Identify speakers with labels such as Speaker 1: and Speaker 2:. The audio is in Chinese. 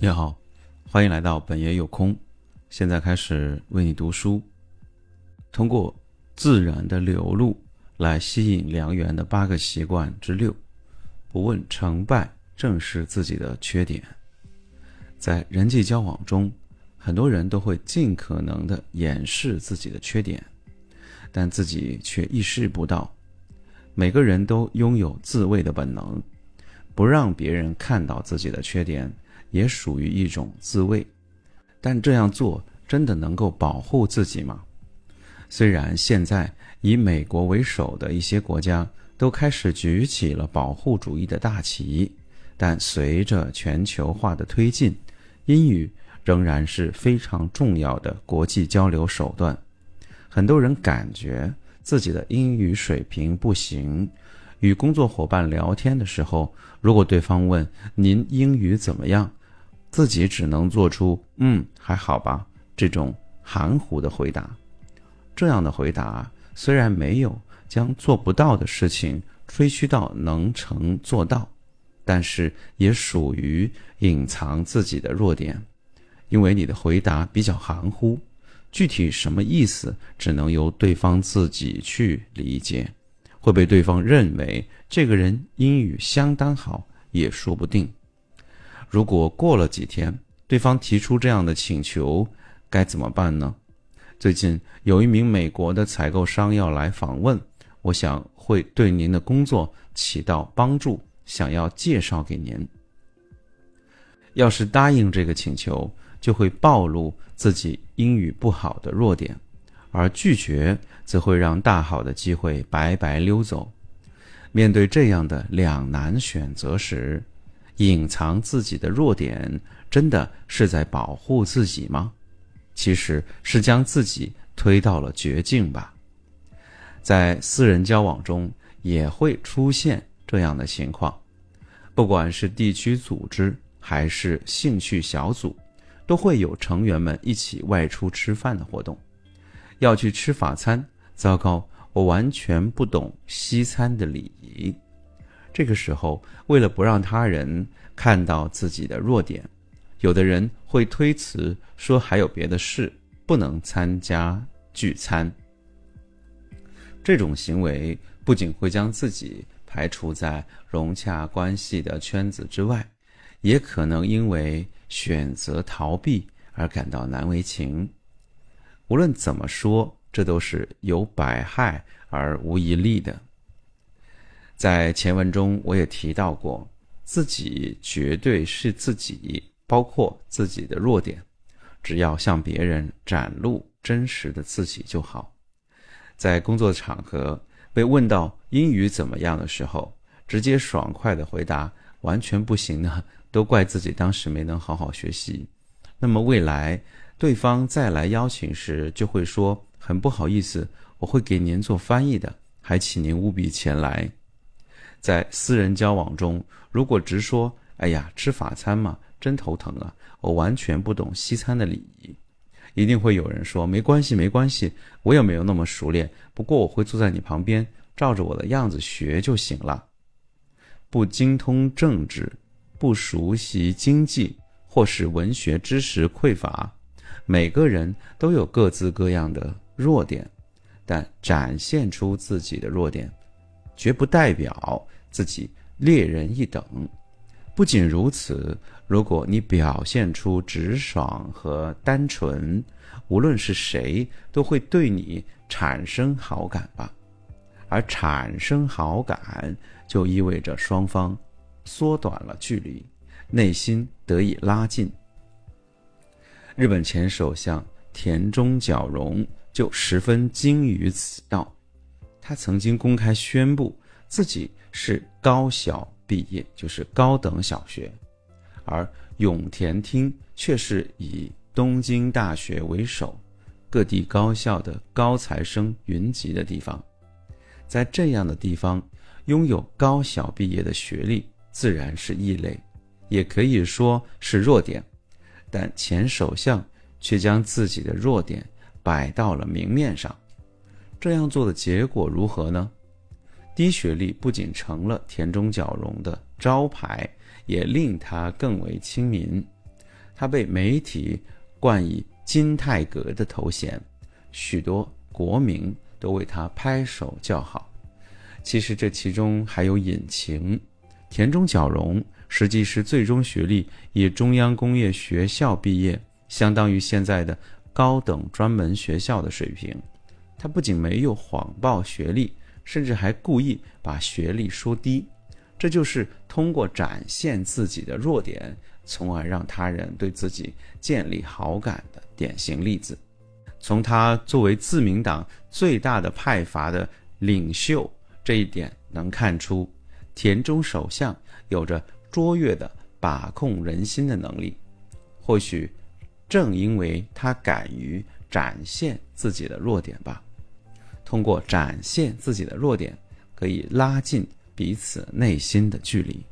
Speaker 1: 你好，欢迎来到本爷有空。现在开始为你读书。通过自然的流露来吸引良缘的八个习惯之六，不问成败，正视自己的缺点。在人际交往中，很多人都会尽可能的掩饰自己的缺点，但自己却意识不到。每个人都拥有自卫的本能，不让别人看到自己的缺点。也属于一种自卫，但这样做真的能够保护自己吗？虽然现在以美国为首的一些国家都开始举起了保护主义的大旗，但随着全球化的推进，英语仍然是非常重要的国际交流手段。很多人感觉自己的英语水平不行，与工作伙伴聊天的时候，如果对方问“您英语怎么样”，自己只能做出“嗯，还好吧”这种含糊的回答。这样的回答虽然没有将做不到的事情吹嘘到能成做到，但是也属于隐藏自己的弱点，因为你的回答比较含糊，具体什么意思只能由对方自己去理解，会被对方认为这个人英语相当好也说不定。如果过了几天，对方提出这样的请求，该怎么办呢？最近有一名美国的采购商要来访问，我想会对您的工作起到帮助，想要介绍给您。要是答应这个请求，就会暴露自己英语不好的弱点；而拒绝，则会让大好的机会白白溜走。面对这样的两难选择时，隐藏自己的弱点，真的是在保护自己吗？其实是将自己推到了绝境吧。在私人交往中也会出现这样的情况，不管是地区组织还是兴趣小组，都会有成员们一起外出吃饭的活动。要去吃法餐，糟糕，我完全不懂西餐的礼仪。这个时候，为了不让他人看到自己的弱点，有的人会推辞说还有别的事不能参加聚餐。这种行为不仅会将自己排除在融洽关系的圈子之外，也可能因为选择逃避而感到难为情。无论怎么说，这都是有百害而无一利的。在前文中，我也提到过，自己绝对是自己，包括自己的弱点，只要向别人展露真实的自己就好。在工作场合被问到英语怎么样的时候，直接爽快的回答完全不行呢，都怪自己当时没能好好学习。那么未来对方再来邀请时，就会说很不好意思，我会给您做翻译的，还请您务必前来。在私人交往中，如果直说“哎呀，吃法餐嘛，真头疼啊，我完全不懂西餐的礼仪”，一定会有人说“没关系，没关系，我也没有那么熟练，不过我会坐在你旁边，照着我的样子学就行了”。不精通政治，不熟悉经济，或是文学知识匮乏，每个人都有各自各样的弱点，但展现出自己的弱点。绝不代表自己劣人一等。不仅如此，如果你表现出直爽和单纯，无论是谁都会对你产生好感吧。而产生好感，就意味着双方缩短了距离，内心得以拉近。日本前首相田中角荣就十分精于此道。他曾经公开宣布自己是高小毕业，就是高等小学，而永田町却是以东京大学为首，各地高校的高材生云集的地方。在这样的地方，拥有高小毕业的学历自然是异类，也可以说是弱点。但前首相却将自己的弱点摆到了明面上。这样做的结果如何呢？低学历不仅成了田中角荣的招牌，也令他更为亲民。他被媒体冠以“金泰阁”的头衔，许多国民都为他拍手叫好。其实这其中还有隐情。田中角荣实际是最终学历以中央工业学校毕业，相当于现在的高等专门学校的水平。他不仅没有谎报学历，甚至还故意把学历说低，这就是通过展现自己的弱点，从而让他人对自己建立好感的典型例子。从他作为自民党最大的派阀的领袖这一点能看出。田中首相有着卓越的把控人心的能力，或许正因为他敢于展现自己的弱点吧。通过展现自己的弱点，可以拉近彼此内心的距离。